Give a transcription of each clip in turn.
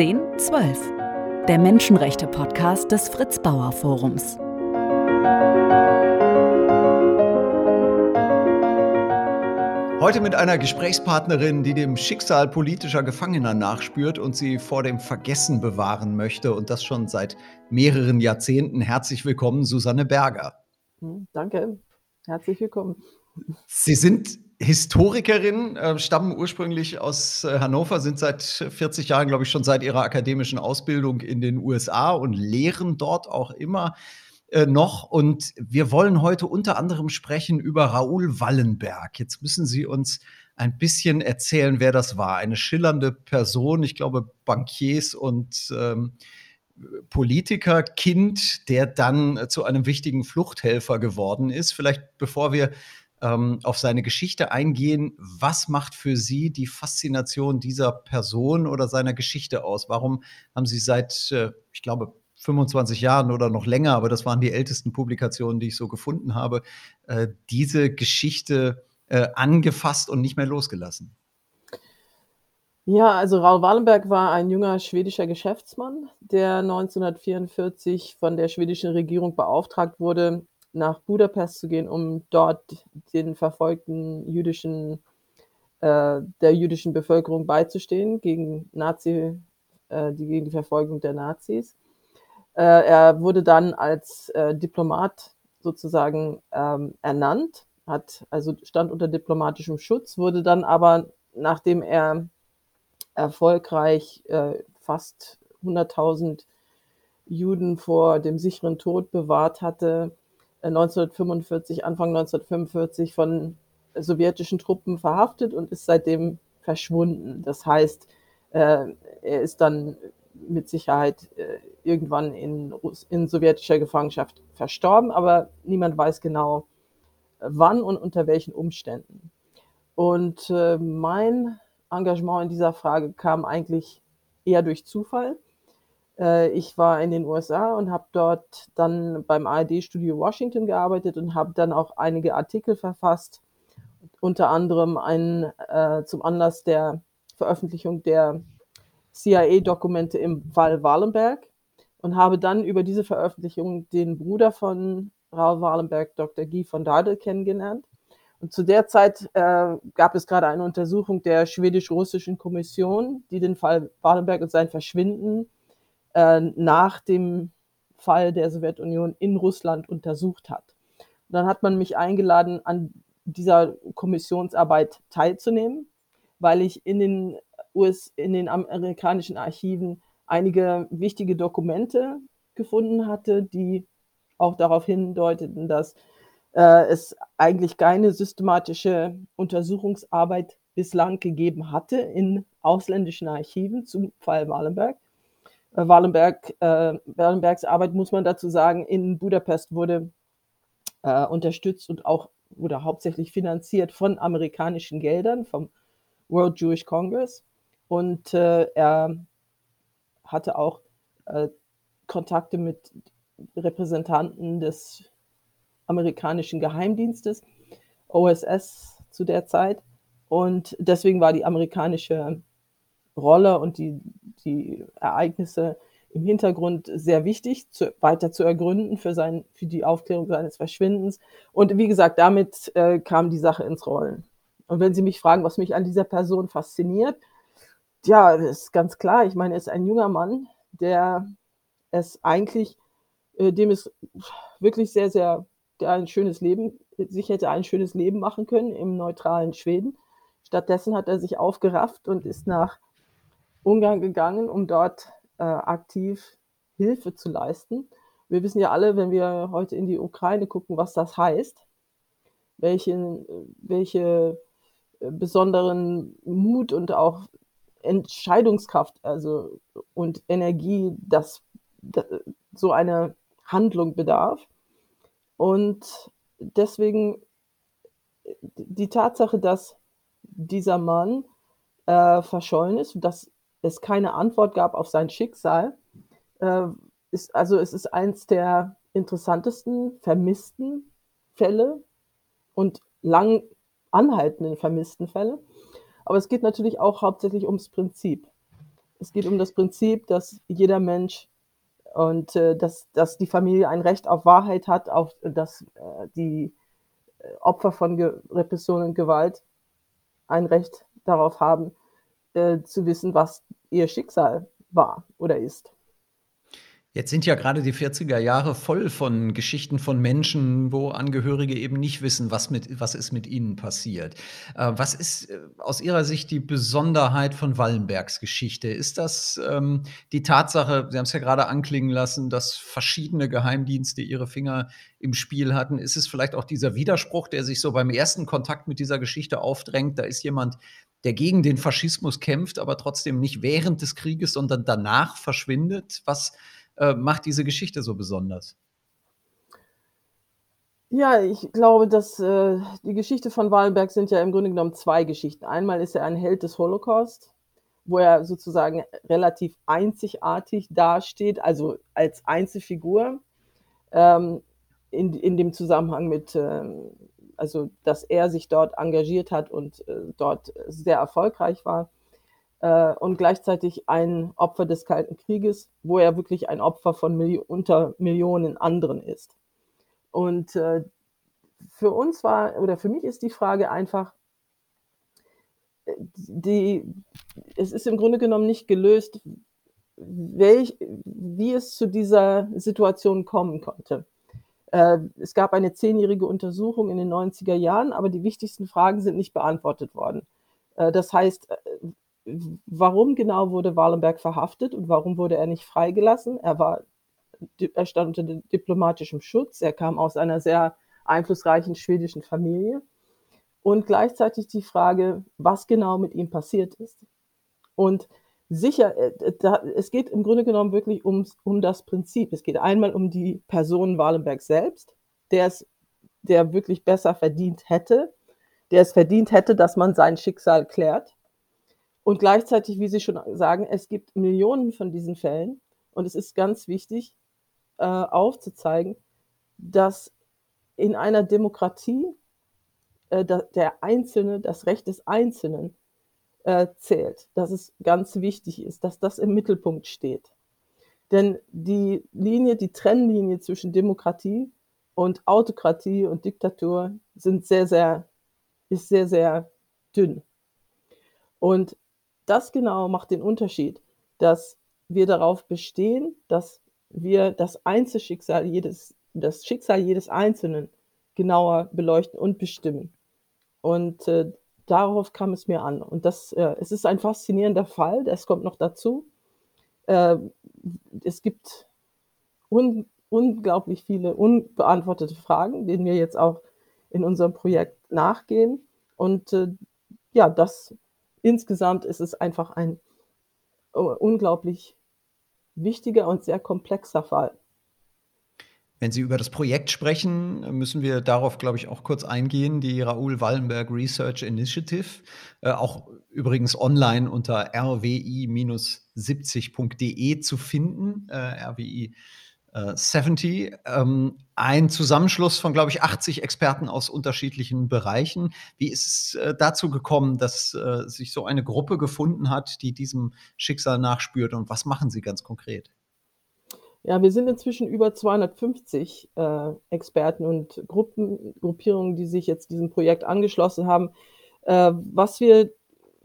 1012, der Menschenrechte-Podcast des Fritz Bauer Forums. Heute mit einer Gesprächspartnerin, die dem Schicksal politischer Gefangener nachspürt und sie vor dem Vergessen bewahren möchte und das schon seit mehreren Jahrzehnten. Herzlich willkommen, Susanne Berger. Hm, danke, herzlich willkommen. Sie sind Historikerin, äh, stammen ursprünglich aus äh, Hannover, sind seit 40 Jahren, glaube ich, schon seit ihrer akademischen Ausbildung in den USA und lehren dort auch immer äh, noch. Und wir wollen heute unter anderem sprechen über Raoul Wallenberg. Jetzt müssen Sie uns ein bisschen erzählen, wer das war. Eine schillernde Person, ich glaube, Bankiers und ähm, Politiker, Kind, der dann zu einem wichtigen Fluchthelfer geworden ist. Vielleicht bevor wir ähm, auf seine Geschichte eingehen, was macht für Sie die Faszination dieser Person oder seiner Geschichte aus? Warum haben Sie seit, äh, ich glaube, 25 Jahren oder noch länger, aber das waren die ältesten Publikationen, die ich so gefunden habe, äh, diese Geschichte äh, angefasst und nicht mehr losgelassen. Ja, also Raoul Wallenberg war ein junger schwedischer Geschäftsmann, der 1944 von der schwedischen Regierung beauftragt wurde, nach Budapest zu gehen, um dort den verfolgten jüdischen, äh, der jüdischen Bevölkerung beizustehen gegen Nazi, äh, die, gegen die Verfolgung der Nazis. Äh, er wurde dann als äh, Diplomat sozusagen ähm, ernannt, hat also stand unter diplomatischem Schutz, wurde dann aber, nachdem er erfolgreich äh, fast 100.000 Juden vor dem sicheren Tod bewahrt hatte, 1945, äh, Anfang 1945 von sowjetischen Truppen verhaftet und ist seitdem verschwunden. Das heißt, äh, er ist dann mit Sicherheit äh, irgendwann in, in sowjetischer Gefangenschaft verstorben, aber niemand weiß genau, wann und unter welchen Umständen. Und mein Engagement in dieser Frage kam eigentlich eher durch Zufall. Äh, ich war in den USA und habe dort dann beim ARD-Studio Washington gearbeitet und habe dann auch einige Artikel verfasst, unter anderem einen äh, zum Anlass der Veröffentlichung der CIA-Dokumente im Fall Wallenberg und habe dann über diese Veröffentlichung den Bruder von Raoul Wallenberg, Dr. Guy von Dardel, kennengelernt. Und zu der Zeit äh, gab es gerade eine Untersuchung der schwedisch-russischen Kommission, die den Fall Wallenberg und sein Verschwinden äh, nach dem Fall der Sowjetunion in Russland untersucht hat. Und dann hat man mich eingeladen, an dieser Kommissionsarbeit teilzunehmen, weil ich in den US, in den amerikanischen Archiven einige wichtige Dokumente gefunden hatte, die auch darauf hindeuteten, dass äh, es eigentlich keine systematische Untersuchungsarbeit bislang gegeben hatte in ausländischen Archiven zum Fall Wallenberg. Äh, Wallenberg, äh, Wallenbergs Arbeit, muss man dazu sagen, in Budapest wurde äh, unterstützt und auch wurde hauptsächlich finanziert von amerikanischen Geldern, vom World Jewish Congress. Und äh, er hatte auch äh, Kontakte mit Repräsentanten des amerikanischen Geheimdienstes, OSS zu der Zeit. Und deswegen war die amerikanische Rolle und die, die Ereignisse im Hintergrund sehr wichtig, zu, weiter zu ergründen für, sein, für die Aufklärung seines Verschwindens. Und wie gesagt, damit äh, kam die Sache ins Rollen. Und wenn Sie mich fragen, was mich an dieser Person fasziniert, ja, das ist ganz klar. Ich meine, er ist ein junger Mann, der es eigentlich, äh, dem es wirklich sehr, sehr, der ein schönes Leben, sich hätte ein schönes Leben machen können im neutralen Schweden. Stattdessen hat er sich aufgerafft und ist nach Ungarn gegangen, um dort äh, aktiv Hilfe zu leisten. Wir wissen ja alle, wenn wir heute in die Ukraine gucken, was das heißt, welche, welche äh, besonderen Mut und auch Entscheidungskraft also und Energie, das, das so eine Handlung bedarf. Und deswegen die Tatsache, dass dieser Mann äh, verschollen ist, dass es keine Antwort gab auf sein Schicksal, äh, ist also es ist eins der interessantesten vermissten Fälle und lang anhaltenden vermissten Fälle. Aber es geht natürlich auch hauptsächlich ums Prinzip. Es geht um das Prinzip, dass jeder Mensch und äh, dass, dass die Familie ein Recht auf Wahrheit hat, auf dass äh, die äh, Opfer von Ge Repression und Gewalt ein Recht darauf haben, äh, zu wissen, was ihr Schicksal war oder ist. Jetzt sind ja gerade die 40er Jahre voll von Geschichten von Menschen, wo Angehörige eben nicht wissen, was, mit, was ist mit ihnen passiert. Äh, was ist äh, aus Ihrer Sicht die Besonderheit von Wallenbergs Geschichte? Ist das ähm, die Tatsache, Sie haben es ja gerade anklingen lassen, dass verschiedene Geheimdienste ihre Finger im Spiel hatten? Ist es vielleicht auch dieser Widerspruch, der sich so beim ersten Kontakt mit dieser Geschichte aufdrängt? Da ist jemand, der gegen den Faschismus kämpft, aber trotzdem nicht während des Krieges, sondern danach verschwindet. Was äh, macht diese Geschichte so besonders? Ja, ich glaube, dass äh, die Geschichte von Wallenberg sind ja im Grunde genommen zwei Geschichten. Einmal ist er ein Held des Holocaust, wo er sozusagen relativ einzigartig dasteht, also als Einzelfigur, ähm, in, in dem Zusammenhang mit, äh, also dass er sich dort engagiert hat und äh, dort sehr erfolgreich war äh, und gleichzeitig ein Opfer des Kalten Krieges, wo er wirklich ein Opfer von Milli unter Millionen anderen ist. Und äh, für uns war, oder für mich ist die Frage einfach, die, es ist im Grunde genommen nicht gelöst, welch, wie es zu dieser Situation kommen konnte. Äh, es gab eine zehnjährige Untersuchung in den 90er Jahren, aber die wichtigsten Fragen sind nicht beantwortet worden. Äh, das heißt, warum genau wurde Wallenberg verhaftet und warum wurde er nicht freigelassen? Er war, er stand unter diplomatischem Schutz. Er kam aus einer sehr einflussreichen schwedischen Familie. Und gleichzeitig die Frage, was genau mit ihm passiert ist. Und sicher, äh, es geht im Grunde genommen wirklich um, um das Prinzip. Es geht einmal um die Person Wallenberg selbst, der es, der wirklich besser verdient hätte, der es verdient hätte, dass man sein Schicksal klärt. Und gleichzeitig, wie Sie schon sagen, es gibt Millionen von diesen Fällen. Und es ist ganz wichtig äh, aufzuzeigen, dass in einer Demokratie äh, da, der Einzelne, das Recht des Einzelnen äh, zählt. Dass es ganz wichtig ist, dass das im Mittelpunkt steht. Denn die Linie, die Trennlinie zwischen Demokratie und Autokratie und Diktatur sind sehr, sehr, ist sehr, sehr dünn. Und das genau macht den Unterschied, dass wir darauf bestehen, dass wir das Einzelschicksal jedes, das Schicksal jedes Einzelnen genauer beleuchten und bestimmen. Und äh, darauf kam es mir an. Und das, äh, es ist ein faszinierender Fall, das kommt noch dazu. Äh, es gibt un unglaublich viele unbeantwortete Fragen, denen wir jetzt auch in unserem Projekt nachgehen. Und äh, ja, das insgesamt ist es einfach ein äh, unglaublich wichtiger und sehr komplexer Fall. Wenn Sie über das Projekt sprechen, müssen wir darauf, glaube ich, auch kurz eingehen. Die Raoul Wallenberg Research Initiative, äh, auch übrigens online unter rwi-70.de zu finden. Äh, RWI 70, ähm, ein Zusammenschluss von, glaube ich, 80 Experten aus unterschiedlichen Bereichen. Wie ist es äh, dazu gekommen, dass äh, sich so eine Gruppe gefunden hat, die diesem Schicksal nachspürt und was machen Sie ganz konkret? Ja, wir sind inzwischen über 250 äh, Experten und Gruppen, Gruppierungen, die sich jetzt diesem Projekt angeschlossen haben. Äh, was wir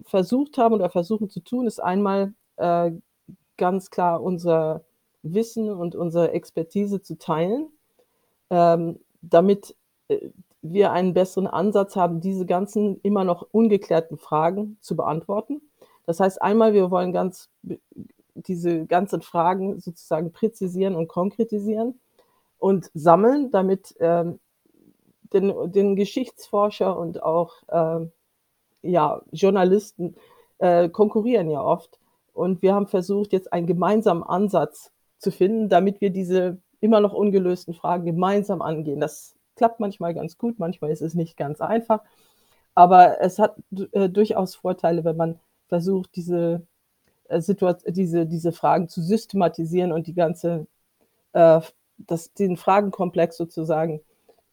versucht haben oder versuchen zu tun, ist einmal äh, ganz klar unser Wissen und unsere Expertise zu teilen, ähm, damit äh, wir einen besseren Ansatz haben, diese ganzen immer noch ungeklärten Fragen zu beantworten. Das heißt, einmal, wir wollen ganz diese ganzen Fragen sozusagen präzisieren und konkretisieren und sammeln, damit ähm, den, den Geschichtsforscher und auch äh, ja, Journalisten äh, konkurrieren ja oft. Und wir haben versucht, jetzt einen gemeinsamen Ansatz zu finden, damit wir diese immer noch ungelösten Fragen gemeinsam angehen. Das klappt manchmal ganz gut, manchmal ist es nicht ganz einfach, aber es hat äh, durchaus Vorteile, wenn man versucht, diese, äh, diese, diese Fragen zu systematisieren und die ganze, äh, das, den Fragenkomplex sozusagen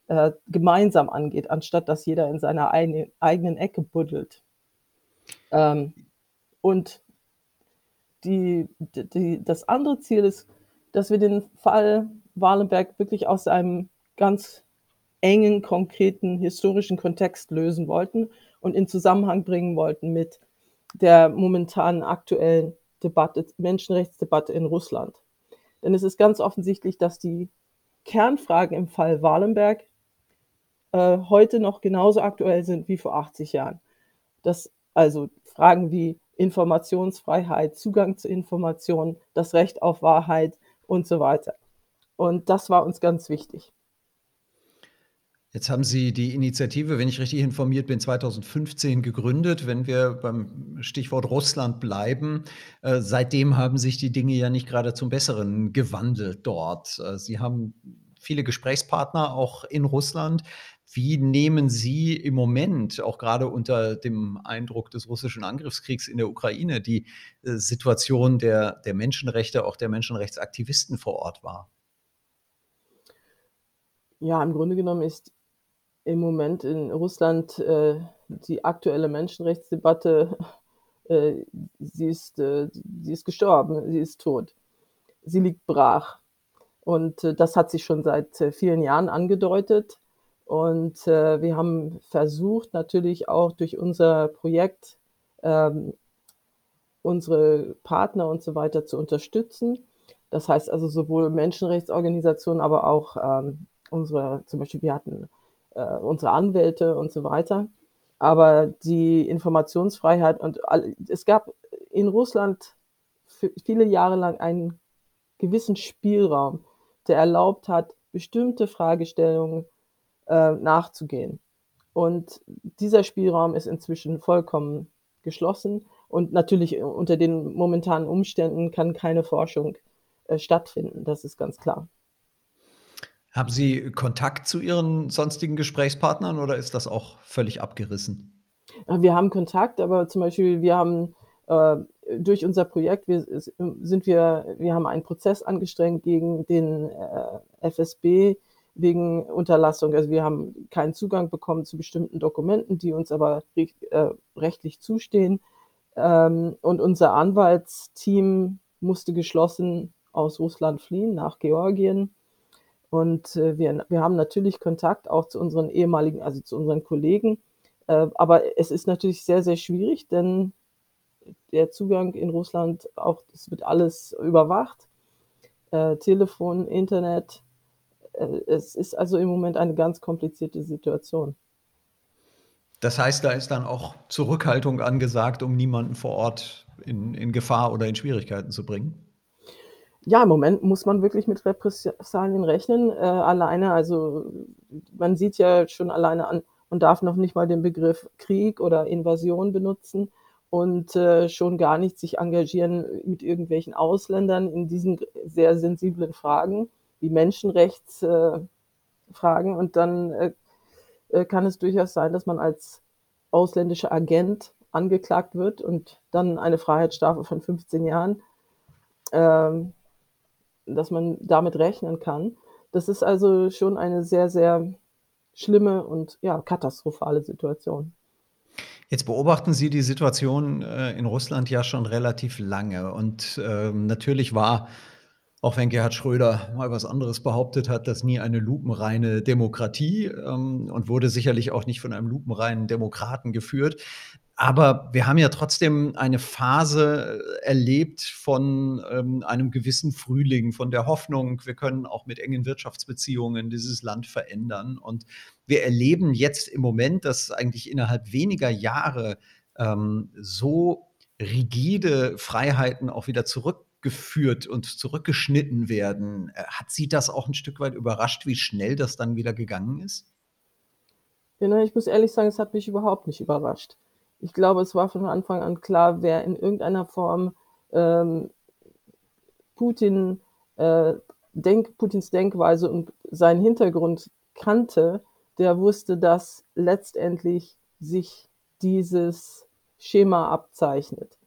äh, gemeinsam angeht, anstatt dass jeder in seiner eigenen, eigenen Ecke buddelt. Ähm, und die, die, das andere Ziel ist, dass wir den Fall Walenberg wirklich aus einem ganz engen, konkreten historischen Kontext lösen wollten und in Zusammenhang bringen wollten mit der momentanen aktuellen Debatte, Menschenrechtsdebatte in Russland. Denn es ist ganz offensichtlich, dass die Kernfragen im Fall Wallenberg äh, heute noch genauso aktuell sind wie vor 80 Jahren. Das, also Fragen wie Informationsfreiheit, Zugang zu Informationen, das Recht auf Wahrheit und so weiter. Und das war uns ganz wichtig. Jetzt haben Sie die Initiative, wenn ich richtig informiert bin, 2015 gegründet. Wenn wir beim Stichwort Russland bleiben, äh, seitdem haben sich die Dinge ja nicht gerade zum Besseren gewandelt dort. Äh, Sie haben viele Gesprächspartner auch in Russland. Wie nehmen Sie im Moment, auch gerade unter dem Eindruck des russischen Angriffskriegs in der Ukraine, die äh, Situation der, der Menschenrechte, auch der Menschenrechtsaktivisten vor Ort wahr? Ja, im Grunde genommen ist im Moment in Russland äh, die aktuelle Menschenrechtsdebatte, äh, sie, ist, äh, sie ist gestorben, sie ist tot. Sie liegt brach. Und äh, das hat sich schon seit äh, vielen Jahren angedeutet. Und äh, wir haben versucht, natürlich auch durch unser Projekt ähm, unsere Partner und so weiter zu unterstützen. Das heißt also sowohl Menschenrechtsorganisationen, aber auch ähm, unsere, zum Beispiel wir hatten äh, unsere Anwälte und so weiter. Aber die Informationsfreiheit und all, es gab in Russland viele Jahre lang einen gewissen Spielraum, der erlaubt hat, bestimmte Fragestellungen äh, nachzugehen. Und dieser Spielraum ist inzwischen vollkommen geschlossen. Und natürlich unter den momentanen Umständen kann keine Forschung äh, stattfinden. Das ist ganz klar. Haben Sie Kontakt zu Ihren sonstigen Gesprächspartnern oder ist das auch völlig abgerissen? Wir haben Kontakt, aber zum Beispiel wir haben äh, durch unser Projekt wir, sind wir, wir haben einen Prozess angestrengt gegen den äh, FSB wegen Unterlassung. Also wir haben keinen Zugang bekommen zu bestimmten Dokumenten, die uns aber äh, rechtlich zustehen. Ähm, und unser Anwaltsteam musste geschlossen aus Russland fliehen nach Georgien und äh, wir, wir haben natürlich Kontakt auch zu unseren ehemaligen, also zu unseren Kollegen. Äh, aber es ist natürlich sehr, sehr schwierig, denn der Zugang in Russland, auch es wird alles überwacht. Äh, Telefon, Internet. Äh, es ist also im Moment eine ganz komplizierte Situation. Das heißt, da ist dann auch Zurückhaltung angesagt, um niemanden vor Ort in, in Gefahr oder in Schwierigkeiten zu bringen? Ja, im Moment muss man wirklich mit Repressalien rechnen. Äh, alleine, also man sieht ja schon alleine an, man darf noch nicht mal den Begriff Krieg oder Invasion benutzen und äh, schon gar nicht sich engagieren mit irgendwelchen Ausländern in diesen sehr sensiblen Fragen wie Menschenrechtsfragen. Äh, und dann äh, äh, kann es durchaus sein, dass man als ausländischer Agent angeklagt wird und dann eine Freiheitsstrafe von 15 Jahren ähm, dass man damit rechnen kann. Das ist also schon eine sehr, sehr schlimme und ja, katastrophale Situation. Jetzt beobachten Sie die Situation äh, in Russland ja schon relativ lange. Und ähm, natürlich war, auch wenn Gerhard Schröder mal was anderes behauptet hat, das nie eine lupenreine Demokratie ähm, und wurde sicherlich auch nicht von einem lupenreinen Demokraten geführt. Aber wir haben ja trotzdem eine Phase äh, erlebt von ähm, einem gewissen Frühling, von der Hoffnung, wir können auch mit engen Wirtschaftsbeziehungen dieses Land verändern. Und wir erleben jetzt im Moment, dass eigentlich innerhalb weniger Jahre ähm, so rigide Freiheiten auch wieder zurückgeführt und zurückgeschnitten werden. Äh, hat Sie das auch ein Stück weit überrascht, wie schnell das dann wieder gegangen ist? Ja, ich muss ehrlich sagen, es hat mich überhaupt nicht überrascht ich glaube, es war von Anfang an klar, wer in irgendeiner Form ähm, Putin, äh, Denk, Putins Denkweise und seinen Hintergrund kannte, der wusste, dass letztendlich sich dieses Schema abzeichnet.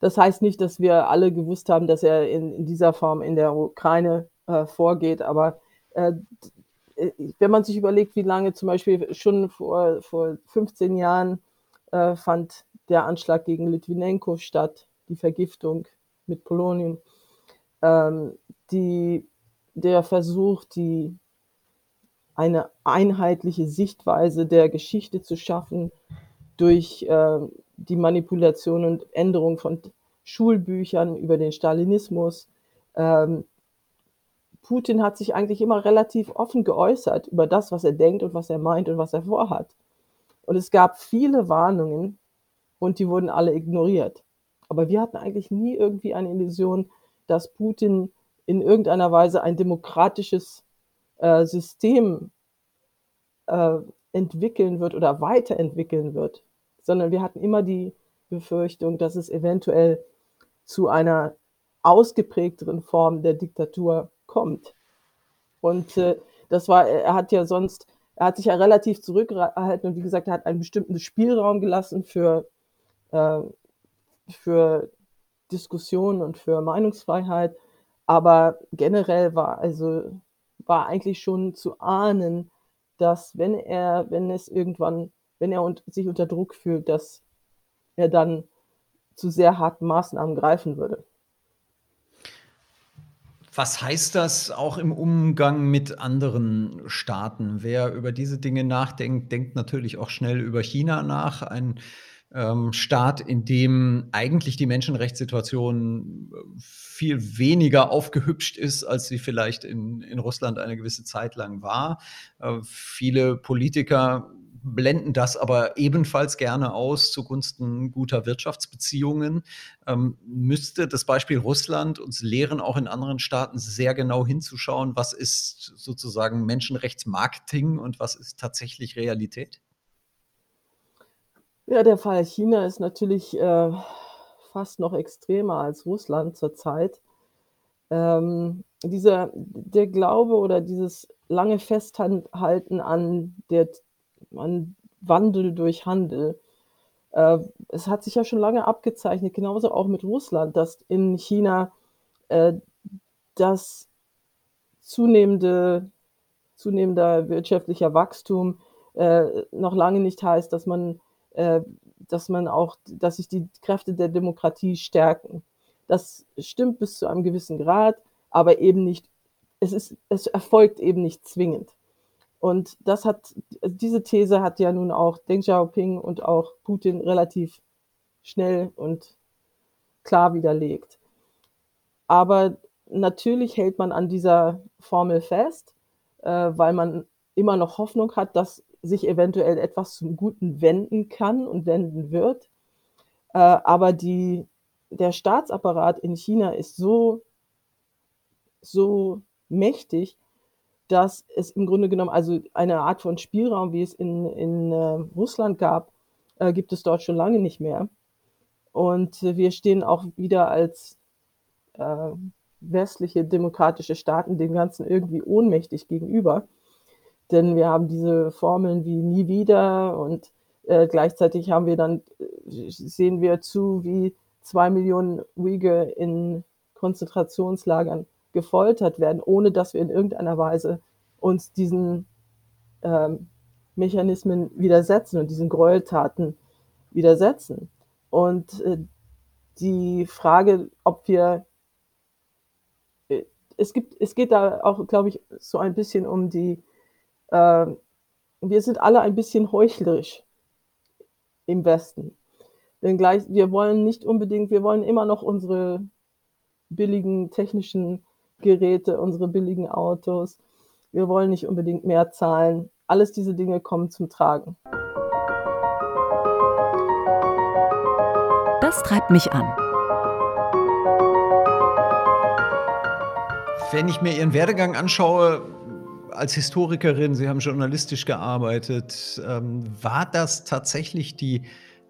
Das heißt nicht, dass wir alle gewusst haben, dass er in, in dieser Form in der Ukraine äh, vorgeht, aber äh, wenn man sich überlegt, wie lange zum Beispiel schon vor, vor 15 Jahren äh, fand der Anschlag gegen Litvinenko statt, die Vergiftung mit Polonien, ähm, die, der Versuch, die, eine einheitliche Sichtweise der Geschichte zu schaffen durch äh, die Manipulation und Änderung von Schulbüchern über den Stalinismus. Ähm, Putin hat sich eigentlich immer relativ offen geäußert über das, was er denkt und was er meint und was er vorhat. Und es gab viele Warnungen und die wurden alle ignoriert. Aber wir hatten eigentlich nie irgendwie eine Illusion, dass Putin in irgendeiner Weise ein demokratisches äh, System äh, entwickeln wird oder weiterentwickeln wird, sondern wir hatten immer die Befürchtung, dass es eventuell zu einer ausgeprägteren Form der Diktatur kommt. Und äh, das war, er hat ja sonst, er hat sich ja relativ zurückgehalten und wie gesagt, er hat einen bestimmten Spielraum gelassen für, äh, für Diskussion und für Meinungsfreiheit. Aber generell war also war eigentlich schon zu ahnen, dass wenn er, wenn es irgendwann, wenn er und, sich unter Druck fühlt, dass er dann zu sehr harten Maßnahmen greifen würde. Was heißt das auch im Umgang mit anderen Staaten? Wer über diese Dinge nachdenkt, denkt natürlich auch schnell über China nach. Ein ähm, Staat, in dem eigentlich die Menschenrechtssituation äh, viel weniger aufgehübscht ist, als sie vielleicht in, in Russland eine gewisse Zeit lang war. Äh, viele Politiker blenden das aber ebenfalls gerne aus zugunsten guter Wirtschaftsbeziehungen. Ähm, müsste das Beispiel Russland uns lehren, auch in anderen Staaten sehr genau hinzuschauen, was ist sozusagen Menschenrechtsmarketing und was ist tatsächlich Realität? Ja, der Fall China ist natürlich äh, fast noch extremer als Russland zurzeit. Ähm, dieser, der Glaube oder dieses lange Festhalten an, der, an Wandel durch Handel, äh, es hat sich ja schon lange abgezeichnet, genauso auch mit Russland, dass in China äh, das zunehmende, zunehmender wirtschaftlicher Wachstum äh, noch lange nicht heißt, dass man äh, dass man auch, dass sich die Kräfte der Demokratie stärken. Das stimmt bis zu einem gewissen Grad, aber eben nicht, es ist, es erfolgt eben nicht zwingend. Und das hat, diese These hat ja nun auch Deng Xiaoping und auch Putin relativ schnell und klar widerlegt. Aber natürlich hält man an dieser Formel fest, äh, weil man immer noch Hoffnung hat, dass sich eventuell etwas zum Guten wenden kann und wenden wird. Äh, aber die, der Staatsapparat in China ist so, so mächtig, dass es im Grunde genommen, also eine Art von Spielraum, wie es in, in äh, Russland gab, äh, gibt es dort schon lange nicht mehr. Und wir stehen auch wieder als äh, westliche demokratische Staaten dem Ganzen irgendwie ohnmächtig gegenüber. Denn wir haben diese Formeln wie nie wieder und äh, gleichzeitig haben wir dann, äh, sehen wir zu, wie zwei Millionen Uyghur in Konzentrationslagern gefoltert werden, ohne dass wir in irgendeiner Weise uns diesen ähm, Mechanismen widersetzen und diesen Gräueltaten widersetzen. Und äh, die Frage, ob wir, äh, es gibt, es geht da auch, glaube ich, so ein bisschen um die äh, wir sind alle ein bisschen heuchlerisch im Westen. Denn gleich, wir wollen nicht unbedingt, wir wollen immer noch unsere billigen technischen Geräte, unsere billigen Autos. Wir wollen nicht unbedingt mehr zahlen. Alles diese Dinge kommen zum Tragen. Das treibt mich an. Wenn ich mir Ihren Werdegang anschaue, als Historikerin, Sie haben journalistisch gearbeitet. Ähm, war das tatsächlich die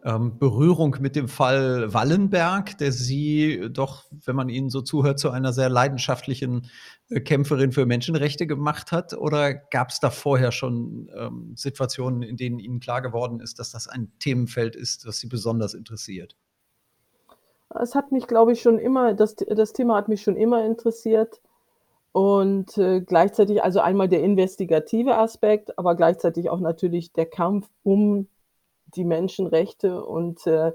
ähm, Berührung mit dem Fall Wallenberg, der Sie doch, wenn man Ihnen so zuhört, zu einer sehr leidenschaftlichen äh, Kämpferin für Menschenrechte gemacht hat? Oder gab es da vorher schon ähm, Situationen, in denen Ihnen klar geworden ist, dass das ein Themenfeld ist, das Sie besonders interessiert? Es hat mich, glaube ich, schon immer, das, das Thema hat mich schon immer interessiert. Und äh, gleichzeitig also einmal der investigative Aspekt, aber gleichzeitig auch natürlich der Kampf um die Menschenrechte und äh,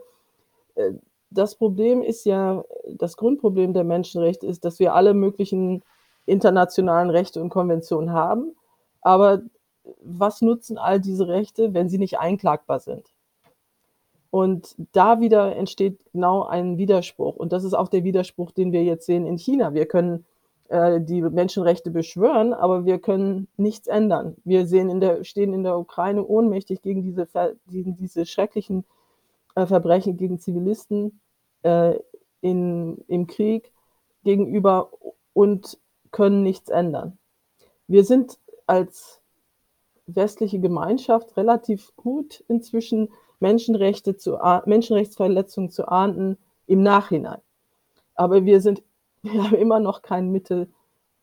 äh das Problem ist ja das Grundproblem der Menschenrechte ist, dass wir alle möglichen internationalen Rechte und Konventionen haben, aber was nutzen all diese Rechte, wenn sie nicht einklagbar sind? Und da wieder entsteht genau ein Widerspruch. Und das ist auch der Widerspruch, den wir jetzt sehen in China. Wir können äh, die Menschenrechte beschwören, aber wir können nichts ändern. Wir sehen in der, stehen in der Ukraine ohnmächtig gegen diese, gegen diese schrecklichen äh, Verbrechen gegen Zivilisten äh, in, im Krieg gegenüber und können nichts ändern. Wir sind als westliche Gemeinschaft relativ gut inzwischen Menschenrechte zu, Menschenrechtsverletzungen zu ahnden im Nachhinein. Aber wir sind, wir haben immer noch kein Mittel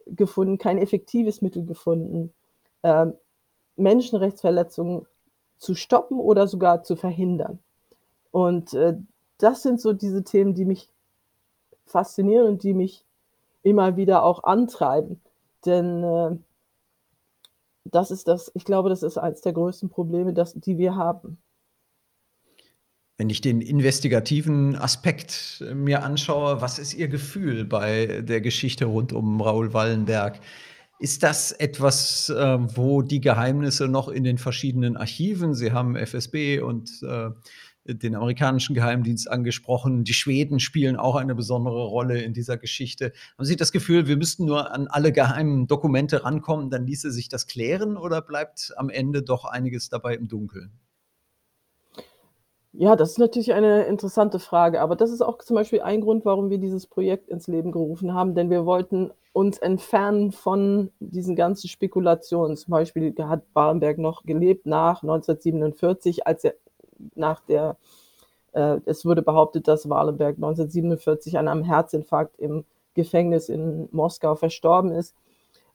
gefunden, kein effektives Mittel gefunden, äh, Menschenrechtsverletzungen zu stoppen oder sogar zu verhindern. Und äh, das sind so diese Themen, die mich faszinieren und die mich immer wieder auch antreiben. Denn äh, das ist das, ich glaube, das ist eines der größten Probleme, das, die wir haben. Wenn ich den investigativen Aspekt äh, mir anschaue, was ist Ihr Gefühl bei der Geschichte rund um Raoul Wallenberg? Ist das etwas, äh, wo die Geheimnisse noch in den verschiedenen Archiven, Sie haben FSB und äh, den amerikanischen Geheimdienst angesprochen. Die Schweden spielen auch eine besondere Rolle in dieser Geschichte. Haben Sie das Gefühl, wir müssten nur an alle geheimen Dokumente rankommen, dann ließe sich das klären oder bleibt am Ende doch einiges dabei im Dunkeln? Ja, das ist natürlich eine interessante Frage, aber das ist auch zum Beispiel ein Grund, warum wir dieses Projekt ins Leben gerufen haben, denn wir wollten uns entfernen von diesen ganzen Spekulationen. Zum Beispiel hat Barenberg noch gelebt nach 1947, als er nach der, äh, es wurde behauptet, dass Wallenberg 1947 an einem Herzinfarkt im Gefängnis in Moskau verstorben ist.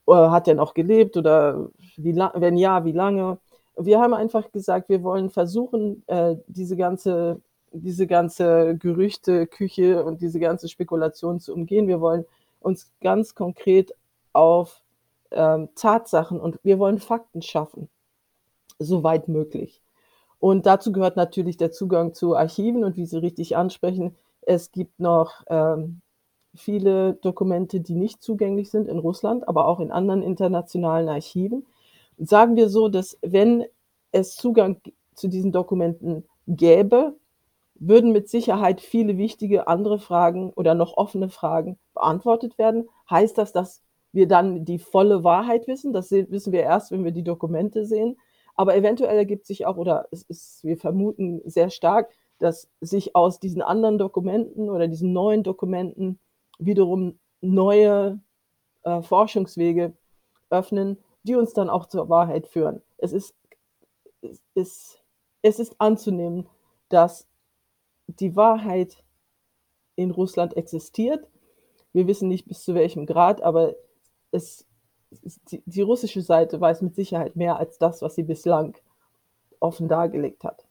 Oder hat er noch gelebt oder wie, wenn ja, wie lange? Wir haben einfach gesagt, wir wollen versuchen, äh, diese ganze diese ganze Gerüchteküche und diese ganze Spekulation zu umgehen. Wir wollen uns ganz konkret auf ähm, Tatsachen und wir wollen Fakten schaffen, soweit möglich. Und dazu gehört natürlich der Zugang zu Archiven und wie Sie richtig ansprechen, es gibt noch ähm, viele Dokumente, die nicht zugänglich sind in Russland, aber auch in anderen internationalen Archiven. Sagen wir so, dass wenn es Zugang zu diesen Dokumenten gäbe, würden mit Sicherheit viele wichtige andere Fragen oder noch offene Fragen beantwortet werden. Heißt das, dass wir dann die volle Wahrheit wissen? Das wissen wir erst, wenn wir die Dokumente sehen. Aber eventuell ergibt sich auch, oder es ist, wir vermuten sehr stark, dass sich aus diesen anderen Dokumenten oder diesen neuen Dokumenten wiederum neue äh, Forschungswege öffnen, die uns dann auch zur Wahrheit führen. Es ist, es ist, es ist anzunehmen, dass die Wahrheit in Russland existiert. Wir wissen nicht bis zu welchem Grad, aber es die, die russische Seite weiß mit Sicherheit mehr als das, was sie bislang offen dargelegt hat.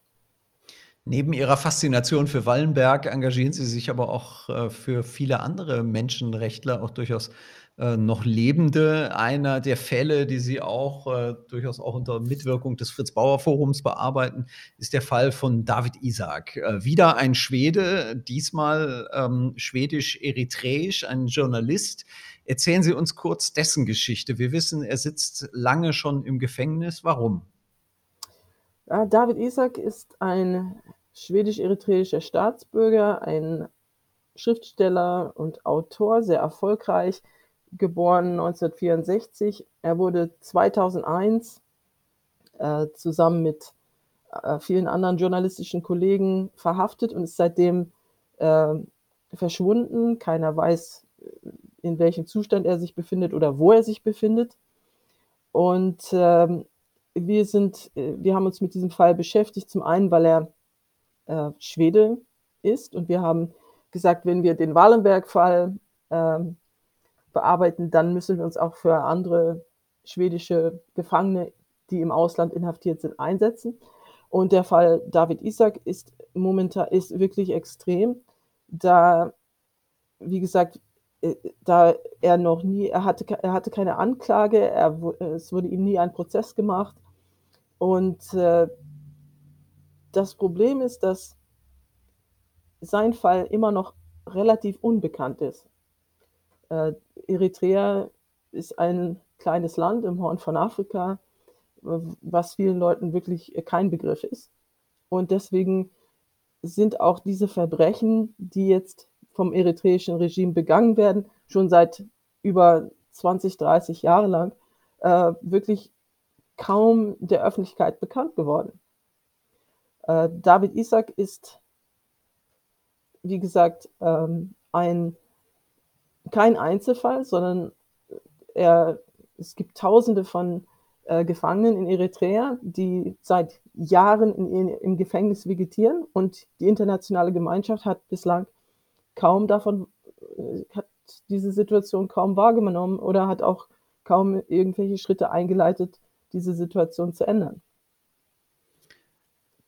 Neben Ihrer Faszination für Wallenberg engagieren Sie sich aber auch äh, für viele andere Menschenrechtler, auch durchaus äh, noch Lebende. Einer der Fälle, die Sie auch äh, durchaus auch unter Mitwirkung des Fritz-Bauer-Forums bearbeiten, ist der Fall von David Isaac. Äh, wieder ein Schwede, diesmal ähm, schwedisch-eritreisch, ein Journalist, Erzählen Sie uns kurz dessen Geschichte. Wir wissen, er sitzt lange schon im Gefängnis. Warum? David Isaac ist ein schwedisch-eritreischer Staatsbürger, ein Schriftsteller und Autor, sehr erfolgreich, geboren 1964. Er wurde 2001 äh, zusammen mit äh, vielen anderen journalistischen Kollegen verhaftet und ist seitdem äh, verschwunden. Keiner weiß, in welchem Zustand er sich befindet oder wo er sich befindet. Und ähm, wir sind, wir haben uns mit diesem Fall beschäftigt, zum einen, weil er äh, Schwede ist und wir haben gesagt, wenn wir den Wallenberg-Fall äh, bearbeiten, dann müssen wir uns auch für andere schwedische Gefangene, die im Ausland inhaftiert sind, einsetzen. Und der Fall David Isaac ist momentan ist wirklich extrem, da, wie gesagt, äh, da er noch nie, er hatte, er hatte keine Anklage, er, es wurde ihm nie ein Prozess gemacht. Und äh, das Problem ist, dass sein Fall immer noch relativ unbekannt ist. Äh, Eritrea ist ein kleines Land im Horn von Afrika, was vielen Leuten wirklich kein Begriff ist. Und deswegen sind auch diese Verbrechen, die jetzt vom eritreischen Regime begangen werden, schon seit über 20, 30 Jahre lang, äh, wirklich kaum der Öffentlichkeit bekannt geworden. Äh, David Isaac ist, wie gesagt, ähm, ein, kein Einzelfall, sondern er, es gibt Tausende von äh, Gefangenen in Eritrea, die seit Jahren in, in, im Gefängnis vegetieren und die internationale Gemeinschaft hat bislang kaum davon, äh, hat diese Situation kaum wahrgenommen oder hat auch kaum irgendwelche Schritte eingeleitet, diese Situation zu ändern.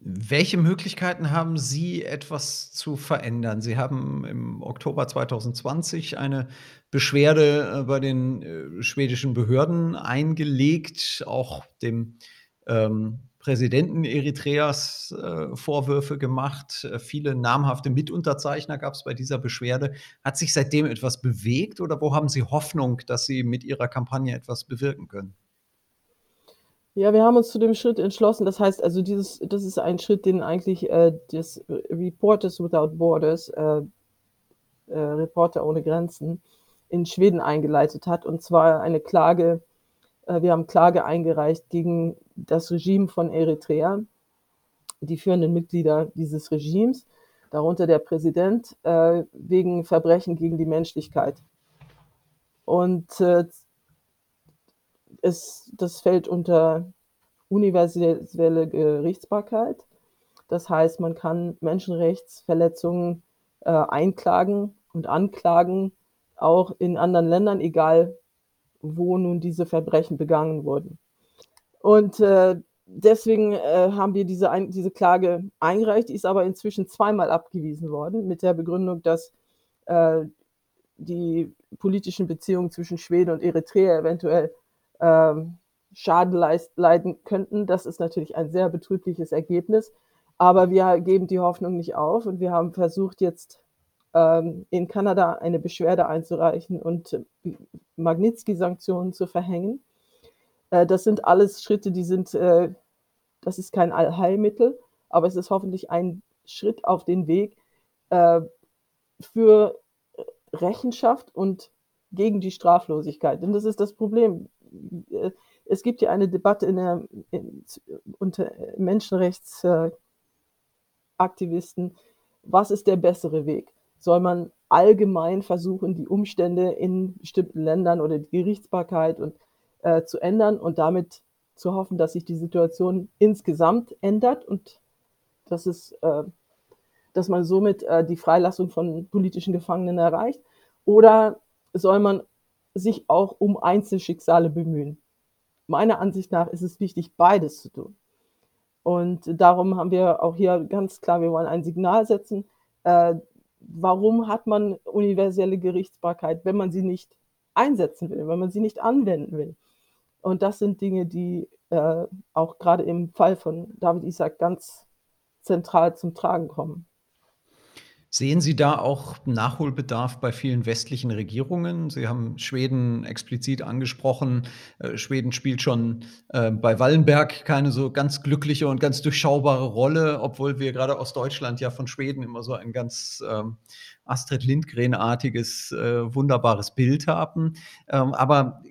Welche Möglichkeiten haben Sie, etwas zu verändern? Sie haben im Oktober 2020 eine Beschwerde äh, bei den äh, schwedischen Behörden eingelegt, auch dem ähm, Präsidenten Eritreas äh, Vorwürfe gemacht. Äh, viele namhafte Mitunterzeichner gab es bei dieser Beschwerde. Hat sich seitdem etwas bewegt oder wo haben Sie Hoffnung, dass Sie mit Ihrer Kampagne etwas bewirken können? Ja, wir haben uns zu dem Schritt entschlossen. Das heißt also, dieses, das ist ein Schritt, den eigentlich äh, das Reporters Without Borders, äh, äh, Reporter ohne Grenzen, in Schweden eingeleitet hat. Und zwar eine Klage, äh, wir haben Klage eingereicht gegen das Regime von Eritrea, die führenden Mitglieder dieses Regimes, darunter der Präsident, äh, wegen Verbrechen gegen die Menschlichkeit. Und äh, es, das fällt unter universelle Gerichtsbarkeit. Das heißt, man kann Menschenrechtsverletzungen äh, einklagen und anklagen, auch in anderen Ländern, egal wo nun diese Verbrechen begangen wurden. Und äh, deswegen äh, haben wir diese, ein, diese Klage eingereicht, die ist aber inzwischen zweimal abgewiesen worden, mit der Begründung, dass äh, die politischen Beziehungen zwischen Schweden und Eritrea eventuell ähm, Schaden leiden könnten. Das ist natürlich ein sehr betrübliches Ergebnis. Aber wir geben die Hoffnung nicht auf und wir haben versucht, jetzt ähm, in Kanada eine Beschwerde einzureichen und Magnitsky-Sanktionen zu verhängen. Äh, das sind alles Schritte, die sind, äh, das ist kein Allheilmittel, aber es ist hoffentlich ein Schritt auf den Weg äh, für Rechenschaft und gegen die Straflosigkeit. Denn das ist das Problem. Es gibt ja eine Debatte in der, in, unter Menschenrechtsaktivisten, was ist der bessere Weg? Soll man allgemein versuchen, die Umstände in bestimmten Ländern oder die Gerichtsbarkeit und, äh, zu ändern und damit zu hoffen, dass sich die Situation insgesamt ändert und dass, es, äh, dass man somit äh, die Freilassung von politischen Gefangenen erreicht? Oder soll man sich auch um Einzelschicksale bemühen. Meiner Ansicht nach ist es wichtig, beides zu tun. Und darum haben wir auch hier ganz klar, wir wollen ein Signal setzen. Äh, warum hat man universelle Gerichtsbarkeit, wenn man sie nicht einsetzen will, wenn man sie nicht anwenden will? Und das sind Dinge, die äh, auch gerade im Fall von David Isaac ganz zentral zum Tragen kommen. Sehen Sie da auch Nachholbedarf bei vielen westlichen Regierungen? Sie haben Schweden explizit angesprochen. Äh, Schweden spielt schon äh, bei Wallenberg keine so ganz glückliche und ganz durchschaubare Rolle, obwohl wir gerade aus Deutschland ja von Schweden immer so ein ganz ähm, Astrid Lindgren-artiges, äh, wunderbares Bild haben. Ähm, aber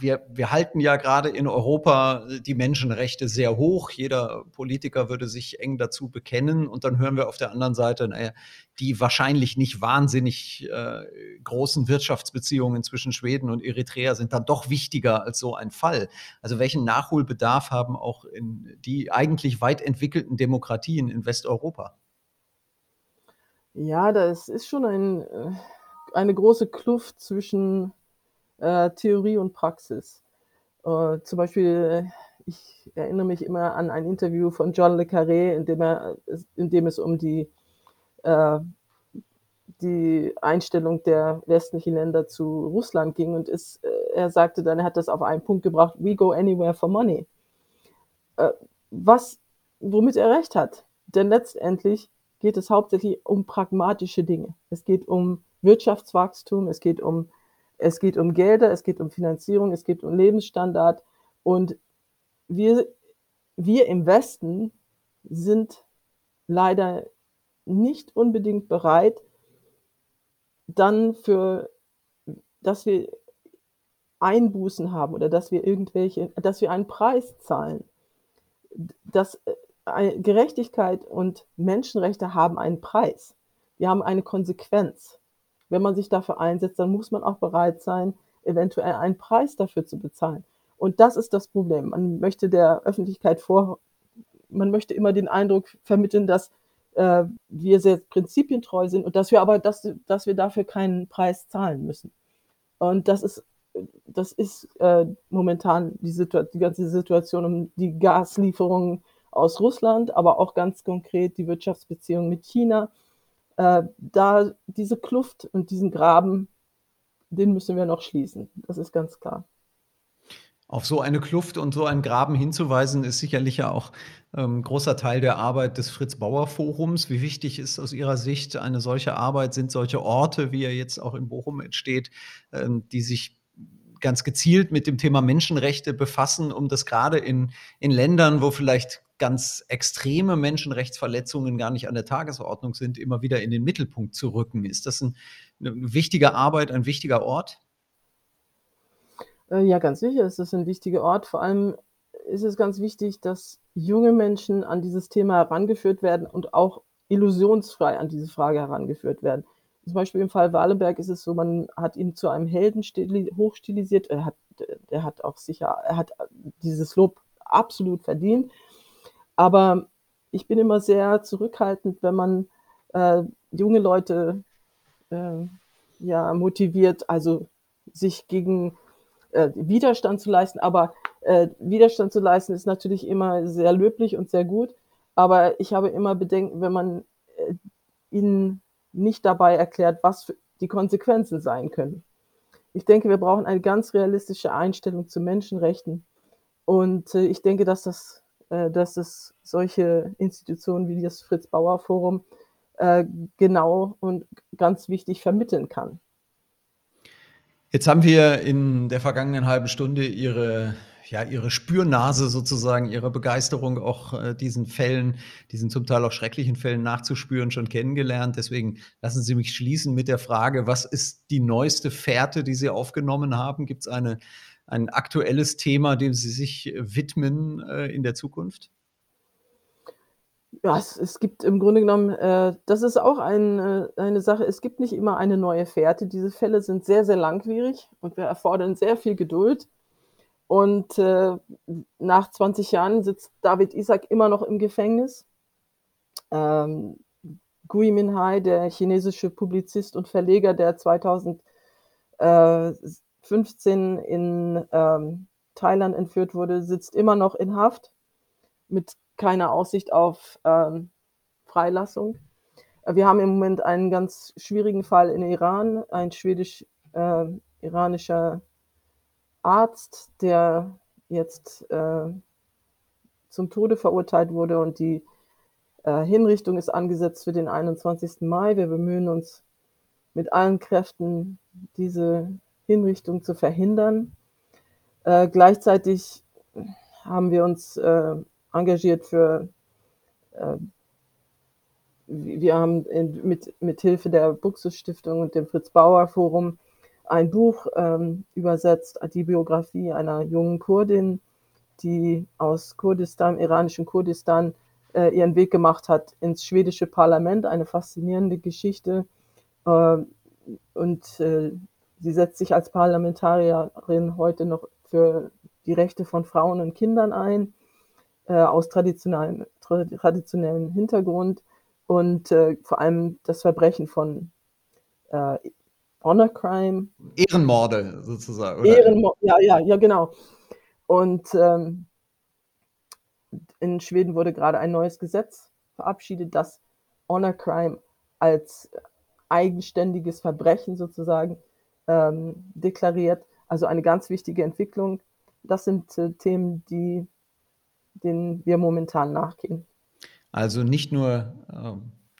wir, wir halten ja gerade in Europa die Menschenrechte sehr hoch. Jeder Politiker würde sich eng dazu bekennen. Und dann hören wir auf der anderen Seite, naja, die wahrscheinlich nicht wahnsinnig äh, großen Wirtschaftsbeziehungen zwischen Schweden und Eritrea sind dann doch wichtiger als so ein Fall. Also welchen Nachholbedarf haben auch die eigentlich weit entwickelten Demokratien in Westeuropa? Ja, das ist schon ein, äh, eine große Kluft zwischen äh, Theorie und Praxis. Äh, zum Beispiel, ich erinnere mich immer an ein Interview von John Le Carré, in dem, er, in dem es um die, äh, die Einstellung der westlichen Länder zu Russland ging. Und es, äh, er sagte dann, er hat das auf einen Punkt gebracht, we go anywhere for money. Äh, was, womit er recht hat. Denn letztendlich geht es hauptsächlich um pragmatische Dinge. Es geht um Wirtschaftswachstum, es geht um, es geht um Gelder, es geht um Finanzierung, es geht um Lebensstandard. Und wir, wir im Westen sind leider nicht unbedingt bereit, dann für, dass wir Einbußen haben oder dass wir irgendwelche, dass wir einen Preis zahlen. Dass äh, Gerechtigkeit und Menschenrechte haben einen Preis. Wir haben eine Konsequenz. Wenn man sich dafür einsetzt, dann muss man auch bereit sein, eventuell einen Preis dafür zu bezahlen. Und das ist das Problem. Man möchte der Öffentlichkeit vor, man möchte immer den Eindruck vermitteln, dass äh, wir sehr prinzipientreu sind und dass wir aber, dass, dass wir dafür keinen Preis zahlen müssen. Und das ist, das ist äh, momentan die, die ganze Situation um die Gaslieferungen aus Russland, aber auch ganz konkret die Wirtschaftsbeziehungen mit China. Äh, da diese Kluft und diesen Graben, den müssen wir noch schließen. Das ist ganz klar. Auf so eine Kluft und so einen Graben hinzuweisen, ist sicherlich ja auch ähm, großer Teil der Arbeit des Fritz-Bauer-Forums. Wie wichtig ist aus Ihrer Sicht eine solche Arbeit? Sind solche Orte, wie er jetzt auch in Bochum entsteht, ähm, die sich ganz gezielt mit dem Thema Menschenrechte befassen, um das gerade in, in Ländern, wo vielleicht ganz extreme Menschenrechtsverletzungen gar nicht an der Tagesordnung sind, immer wieder in den Mittelpunkt zu rücken? Ist das ein, eine wichtige Arbeit, ein wichtiger Ort? Äh, ja, ganz sicher ist das ein wichtiger Ort. Vor allem ist es ganz wichtig, dass junge Menschen an dieses Thema herangeführt werden und auch illusionsfrei an diese Frage herangeführt werden. Zum Beispiel im Fall Wallenberg ist es so, man hat ihn zu einem Helden hochstilisiert. Er hat, er hat auch sicher, er hat dieses Lob absolut verdient. Aber ich bin immer sehr zurückhaltend, wenn man äh, junge Leute äh, ja, motiviert, also sich gegen äh, Widerstand zu leisten. Aber äh, Widerstand zu leisten ist natürlich immer sehr löblich und sehr gut. Aber ich habe immer Bedenken, wenn man äh, ihnen nicht dabei erklärt, was die Konsequenzen sein können. Ich denke, wir brauchen eine ganz realistische Einstellung zu Menschenrechten. Und äh, ich denke, dass, das, dass es solche Institutionen wie das Fritz-Bauer-Forum äh, genau und ganz wichtig vermitteln kann. Jetzt haben wir in der vergangenen halben Stunde Ihre, ja, Ihre Spürnase sozusagen, Ihre Begeisterung auch äh, diesen Fällen, diesen zum Teil auch schrecklichen Fällen nachzuspüren, schon kennengelernt. Deswegen lassen Sie mich schließen mit der Frage, was ist die neueste Fährte, die Sie aufgenommen haben? Gibt es eine, ein aktuelles Thema, dem Sie sich widmen äh, in der Zukunft? Ja, es, es gibt im Grunde genommen, äh, das ist auch ein, äh, eine Sache, es gibt nicht immer eine neue Fährte. Diese Fälle sind sehr, sehr langwierig und wir erfordern sehr viel Geduld. Und äh, nach 20 Jahren sitzt David Isaac immer noch im Gefängnis. Ähm, Gui Minhai, der chinesische Publizist und Verleger, der 2015 in ähm, Thailand entführt wurde, sitzt immer noch in Haft mit keine Aussicht auf ähm, Freilassung. Wir haben im Moment einen ganz schwierigen Fall in Iran, ein schwedisch-iranischer äh, Arzt, der jetzt äh, zum Tode verurteilt wurde und die äh, Hinrichtung ist angesetzt für den 21. Mai. Wir bemühen uns mit allen Kräften, diese Hinrichtung zu verhindern. Äh, gleichzeitig haben wir uns äh, engagiert für, äh, wir haben in, mit, mit Hilfe der Buxus Stiftung und dem Fritz Bauer Forum ein Buch ähm, übersetzt, die Biografie einer jungen Kurdin, die aus Kurdistan, iranischen Kurdistan, äh, ihren Weg gemacht hat ins schwedische Parlament. Eine faszinierende Geschichte. Äh, und äh, sie setzt sich als Parlamentarierin heute noch für die Rechte von Frauen und Kindern ein äh, aus traditionellem, traditionellem Hintergrund und äh, vor allem das Verbrechen von äh, Honor Crime. Ehrenmorde sozusagen. Oder? Ehrenmord, ja, ja, ja, genau. Und ähm, in Schweden wurde gerade ein neues Gesetz verabschiedet, das Honor Crime als eigenständiges Verbrechen sozusagen ähm, deklariert. Also eine ganz wichtige Entwicklung. Das sind äh, Themen, die denen wir momentan nachgehen. Also nicht nur äh,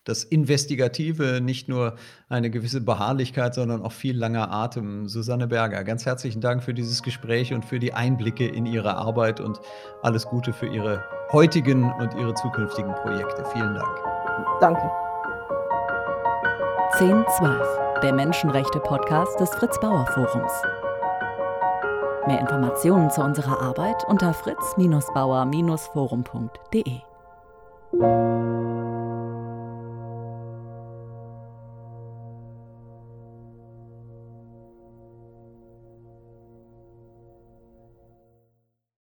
das Investigative, nicht nur eine gewisse Beharrlichkeit, sondern auch viel langer Atem. Susanne Berger, ganz herzlichen Dank für dieses Gespräch und für die Einblicke in Ihre Arbeit und alles Gute für Ihre heutigen und Ihre zukünftigen Projekte. Vielen Dank. Danke. 1012, der Menschenrechte-Podcast des Fritz Bauer Forums. Mehr Informationen zu unserer Arbeit unter fritz-bauer-forum.de.